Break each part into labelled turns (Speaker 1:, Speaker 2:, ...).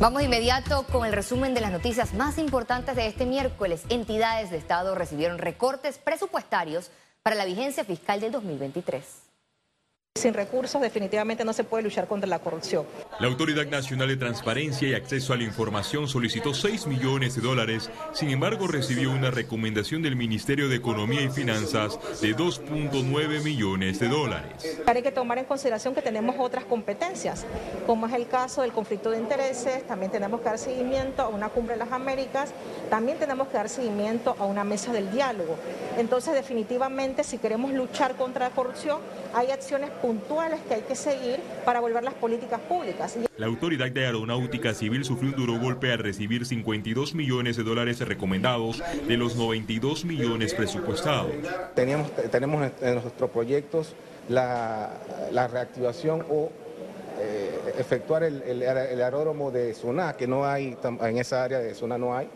Speaker 1: Vamos inmediato con el resumen de las noticias más importantes de este miércoles. Entidades de Estado recibieron recortes presupuestarios para la vigencia fiscal del 2023.
Speaker 2: Sin recursos definitivamente no se puede luchar contra la corrupción.
Speaker 3: La Autoridad Nacional de Transparencia y Acceso a la Información solicitó 6 millones de dólares, sin embargo recibió una recomendación del Ministerio de Economía y Finanzas de 2.9 millones de dólares.
Speaker 2: Hay que tomar en consideración que tenemos otras competencias, como es el caso del conflicto de intereses, también tenemos que dar seguimiento a una cumbre de las Américas, también tenemos que dar seguimiento a una mesa del diálogo. Entonces definitivamente si queremos luchar contra la corrupción hay acciones puntuales que hay que seguir para volver las políticas públicas.
Speaker 3: La Autoridad de Aeronáutica Civil sufrió un duro golpe al recibir 52 millones de dólares recomendados de los 92 millones presupuestados.
Speaker 4: Teníamos, tenemos en nuestros proyectos la, reactivación o eh, efectuar el, aeródromo de Zona, que no hay, en esa área de Zona no hay,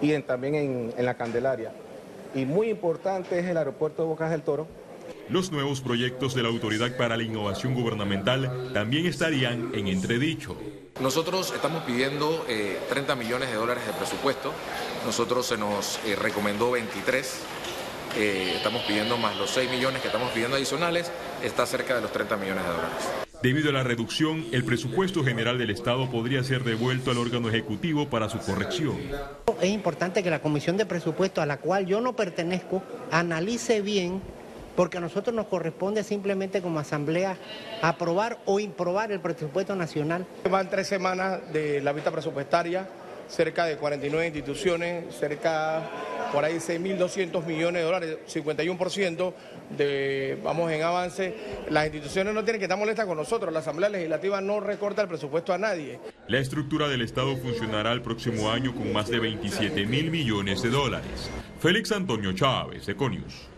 Speaker 4: y también en, en la Candelaria. Y muy importante es el aeropuerto de Bocas del Toro,
Speaker 3: los nuevos proyectos de la Autoridad para la Innovación Gubernamental también estarían en entredicho.
Speaker 5: Nosotros estamos pidiendo 30 eh, millones de dólares de presupuesto, nosotros se nos eh, recomendó 23, eh, estamos pidiendo más los 6 millones que estamos pidiendo adicionales, está cerca de los 30 millones de dólares.
Speaker 3: Debido a la reducción, el presupuesto general del Estado podría ser devuelto al órgano ejecutivo para su corrección.
Speaker 6: Es importante que la Comisión de Presupuesto, a la cual yo no pertenezco, analice bien porque a nosotros nos corresponde simplemente como asamblea aprobar o improbar el presupuesto nacional.
Speaker 7: Van tres semanas de la vista presupuestaria, cerca de 49 instituciones, cerca por ahí 6.200 millones de dólares, 51% de, vamos en avance. Las instituciones no tienen que estar molestas con nosotros, la Asamblea Legislativa no recorta el presupuesto a nadie.
Speaker 3: La estructura del Estado funcionará el próximo año con más de 27 mil millones de dólares. Félix Antonio Chávez, Econius.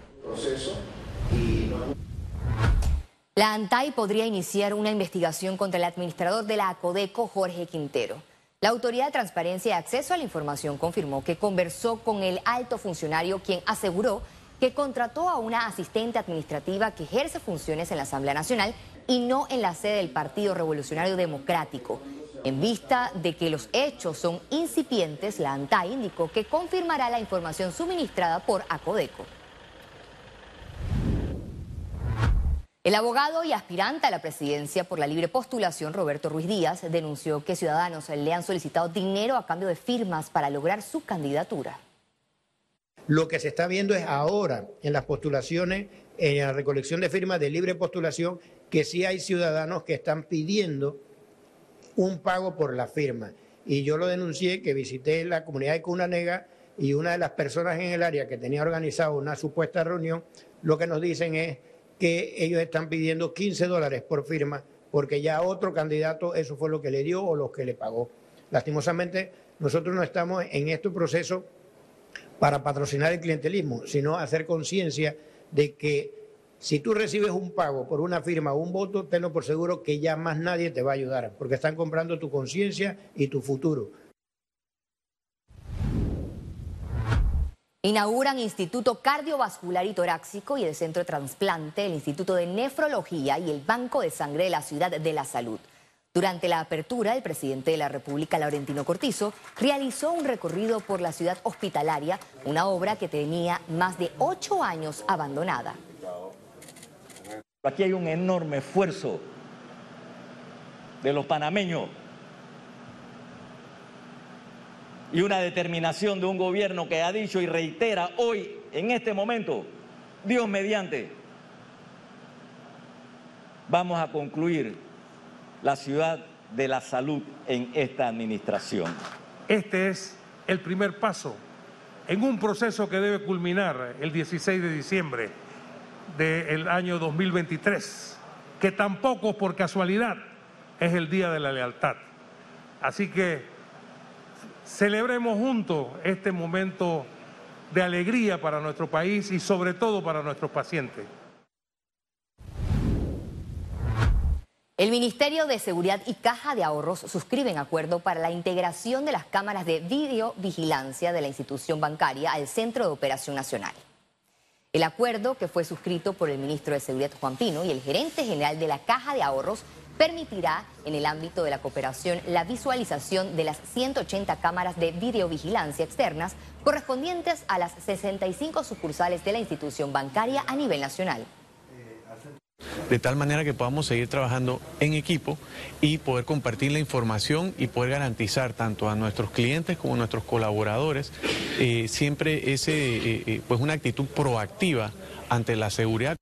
Speaker 1: La ANTAI podría iniciar una investigación contra el administrador de la ACODECO, Jorge Quintero. La Autoridad de Transparencia y Acceso a la Información confirmó que conversó con el alto funcionario quien aseguró que contrató a una asistente administrativa que ejerce funciones en la Asamblea Nacional y no en la sede del Partido Revolucionario Democrático. En vista de que los hechos son incipientes, la ANTAI indicó que confirmará la información suministrada por ACODECO. El abogado y aspirante a la presidencia por la libre postulación, Roberto Ruiz Díaz, denunció que ciudadanos le han solicitado dinero a cambio de firmas para lograr su candidatura.
Speaker 6: Lo que se está viendo es ahora en las postulaciones, en la recolección de firmas de libre postulación, que sí hay ciudadanos que están pidiendo un pago por la firma. Y yo lo denuncié, que visité la comunidad de Cunanega y una de las personas en el área que tenía organizado una supuesta reunión, lo que nos dicen es que ellos están pidiendo 15 dólares por firma porque ya otro candidato eso fue lo que le dio o lo que le pagó. Lastimosamente, nosotros no estamos en este proceso para patrocinar el clientelismo, sino hacer conciencia de que si tú recibes un pago por una firma o un voto, tenlo por seguro que ya más nadie te va a ayudar, porque están comprando tu conciencia y tu futuro.
Speaker 1: Inauguran Instituto Cardiovascular y Torácico y el Centro de Transplante, el Instituto de Nefrología y el Banco de Sangre de la Ciudad de la Salud. Durante la apertura, el presidente de la República, Laurentino Cortizo, realizó un recorrido por la ciudad hospitalaria, una obra que tenía más de ocho años abandonada.
Speaker 8: Aquí hay un enorme esfuerzo de los panameños y una determinación de un gobierno que ha dicho y reitera hoy, en este momento, Dios mediante, vamos a concluir la ciudad de la salud en esta administración.
Speaker 9: Este es el primer paso en un proceso que debe culminar el 16 de diciembre del año 2023, que tampoco por casualidad es el Día de la Lealtad. Así que Celebremos juntos este momento de alegría para nuestro país y sobre todo para nuestros pacientes.
Speaker 1: El Ministerio de Seguridad y Caja de Ahorros suscriben acuerdo para la integración de las cámaras de videovigilancia de la institución bancaria al Centro de Operación Nacional. El acuerdo, que fue suscrito por el ministro de Seguridad Juan Pino y el gerente general de la Caja de Ahorros, permitirá en el ámbito de la cooperación la visualización de las 180 cámaras de videovigilancia externas correspondientes a las 65 sucursales de la institución bancaria a nivel nacional
Speaker 10: de tal manera que podamos seguir trabajando en equipo y poder compartir la información y poder garantizar tanto a nuestros clientes como a nuestros colaboradores eh, siempre ese, eh, eh, pues una actitud proactiva ante la seguridad.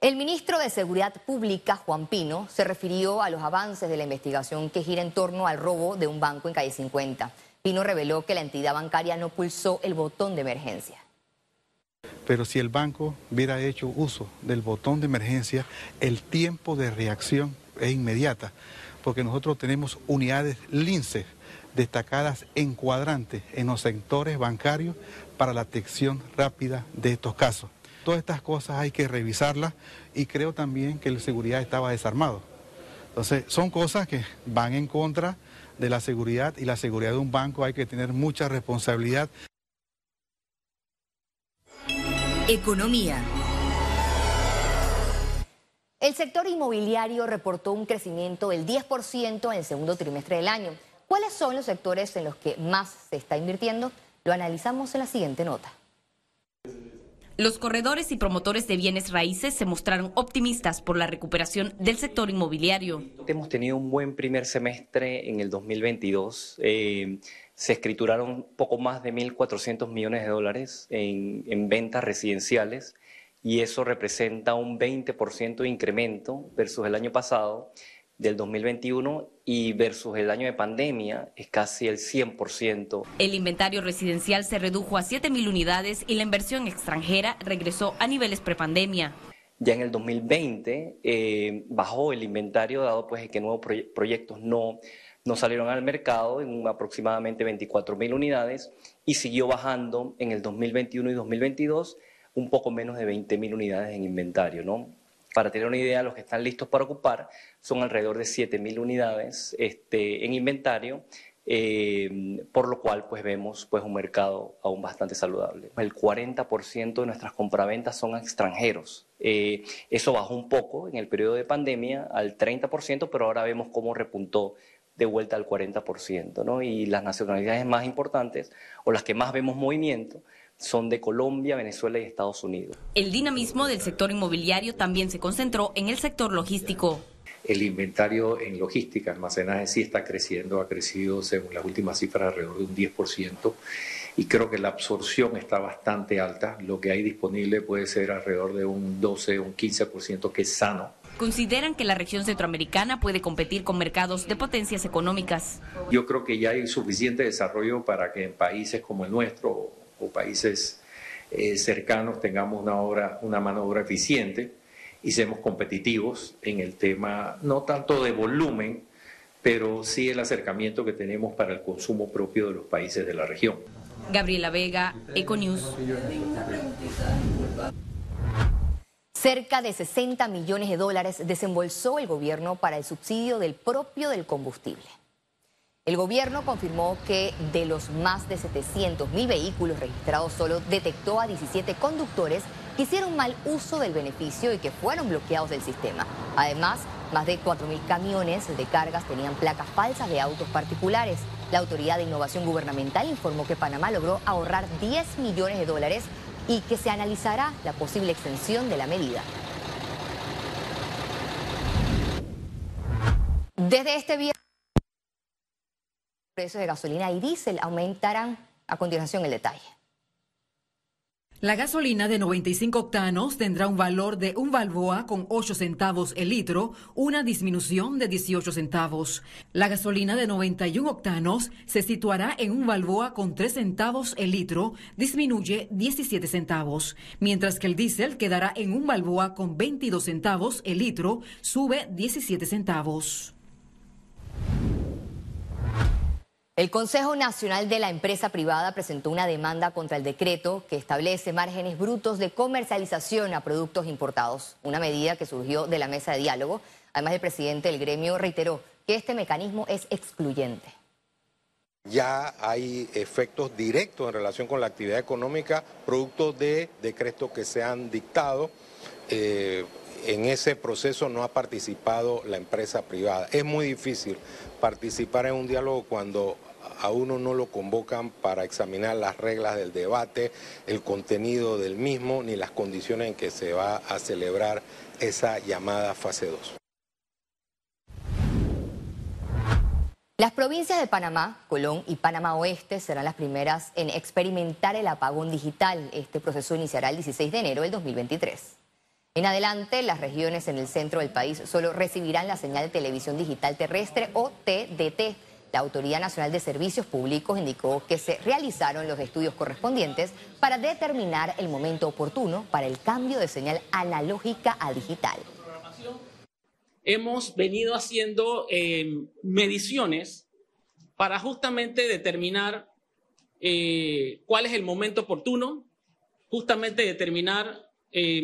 Speaker 1: El ministro de Seguridad Pública, Juan Pino, se refirió a los avances de la investigación que gira en torno al robo de un banco en calle 50. Pino reveló que la entidad bancaria no pulsó el botón de emergencia.
Speaker 11: Pero si el banco hubiera hecho uso del botón de emergencia, el tiempo de reacción es inmediata, porque nosotros tenemos unidades lince destacadas en cuadrantes en los sectores bancarios para la detección rápida de estos casos. Todas estas cosas hay que revisarlas y creo también que la seguridad estaba desarmado. Entonces, son cosas que van en contra de la seguridad y la seguridad de un banco hay que tener mucha responsabilidad.
Speaker 1: Economía. El sector inmobiliario reportó un crecimiento del 10% en el segundo trimestre del año. ¿Cuáles son los sectores en los que más se está invirtiendo? Lo analizamos en la siguiente nota.
Speaker 12: Los corredores y promotores de bienes raíces se mostraron optimistas por la recuperación del sector inmobiliario.
Speaker 13: Hemos tenido un buen primer semestre en el 2022. Eh, se escrituraron poco más de 1.400 millones de dólares en, ventas residenciales y eso representa un 20% de incremento versus el año pasado del 2021 y versus el año de pandemia es casi el 100%.
Speaker 12: El inventario residencial se redujo a 7.000 unidades y la inversión extranjera regresó a niveles prepandemia.
Speaker 13: Ya en el 2020 eh, bajó el inventario dado pues que nuevos proyectos no no salieron al mercado en aproximadamente 24 mil unidades y siguió bajando en el 2021 y 2022 un poco menos de 20 mil unidades en inventario. ¿no? Para tener una idea, los que están listos para ocupar son alrededor de 7 mil unidades este, en inventario, eh, por lo cual pues vemos pues, un mercado aún bastante saludable. El 40% de nuestras compraventas son extranjeros. Eh, eso bajó un poco en el periodo de pandemia al 30%, pero ahora vemos cómo repuntó de vuelta al 40%, ¿no? Y las nacionalidades más importantes o las que más vemos movimiento son de Colombia, Venezuela y Estados Unidos.
Speaker 12: El dinamismo del sector inmobiliario también se concentró en el sector logístico.
Speaker 14: El inventario en logística, almacenaje sí está creciendo, ha crecido según las últimas cifras alrededor de un 10% y creo que la absorción está bastante alta. Lo que hay disponible puede ser alrededor de un 12, un 15% que es sano
Speaker 12: consideran que la región centroamericana puede competir con mercados de potencias económicas.
Speaker 14: Yo creo que ya hay suficiente desarrollo para que en países como el nuestro o países eh, cercanos tengamos una, obra, una mano de obra eficiente y seamos competitivos en el tema no tanto de volumen, pero sí el acercamiento que tenemos para el consumo propio de los países de la región.
Speaker 12: Gabriela Vega, Econews.
Speaker 1: Cerca de 60 millones de dólares desembolsó el gobierno para el subsidio del propio del combustible. El gobierno confirmó que de los más de 700 mil vehículos registrados solo detectó a 17 conductores que hicieron mal uso del beneficio y que fueron bloqueados del sistema. Además, más de 4 mil camiones de cargas tenían placas falsas de autos particulares. La Autoridad de Innovación Gubernamental informó que Panamá logró ahorrar 10 millones de dólares y que se analizará la posible extensión de la medida. Desde este viernes, precios de gasolina y diésel aumentarán. A continuación, el detalle.
Speaker 15: La gasolina de 95 octanos tendrá un valor de un balboa con 8 centavos el litro, una disminución de 18 centavos. La gasolina de 91 octanos se situará en un balboa con 3 centavos el litro, disminuye 17 centavos, mientras que el diésel quedará en un balboa con 22 centavos el litro, sube 17 centavos.
Speaker 1: El Consejo Nacional de la Empresa Privada presentó una demanda contra el decreto que establece márgenes brutos de comercialización a productos importados, una medida que surgió de la mesa de diálogo. Además, el presidente del gremio reiteró que este mecanismo es excluyente.
Speaker 4: Ya hay efectos directos en relación con la actividad económica, producto de decretos que se han dictado. Eh,
Speaker 16: en ese proceso no ha participado la empresa privada. Es muy difícil participar en un diálogo cuando a uno no lo convocan para examinar las reglas del debate, el contenido del mismo, ni las condiciones en que se va a celebrar esa llamada fase 2.
Speaker 1: Las provincias de Panamá, Colón y Panamá Oeste serán las primeras en experimentar el apagón digital. Este proceso iniciará el 16 de enero del 2023. En adelante, las regiones en el centro del país solo recibirán la señal de televisión digital terrestre o TDT. La Autoridad Nacional de Servicios Públicos indicó que se realizaron los estudios correspondientes para determinar el momento oportuno para el cambio de señal analógica a digital.
Speaker 17: Hemos venido haciendo eh, mediciones para justamente determinar eh, cuál es el momento oportuno, justamente determinar eh,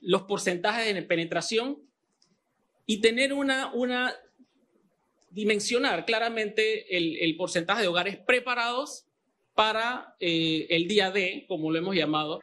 Speaker 17: los porcentajes de penetración y tener una, una dimensionar claramente el, porcentaje de hogares preparados para el día D, como lo hemos llamado.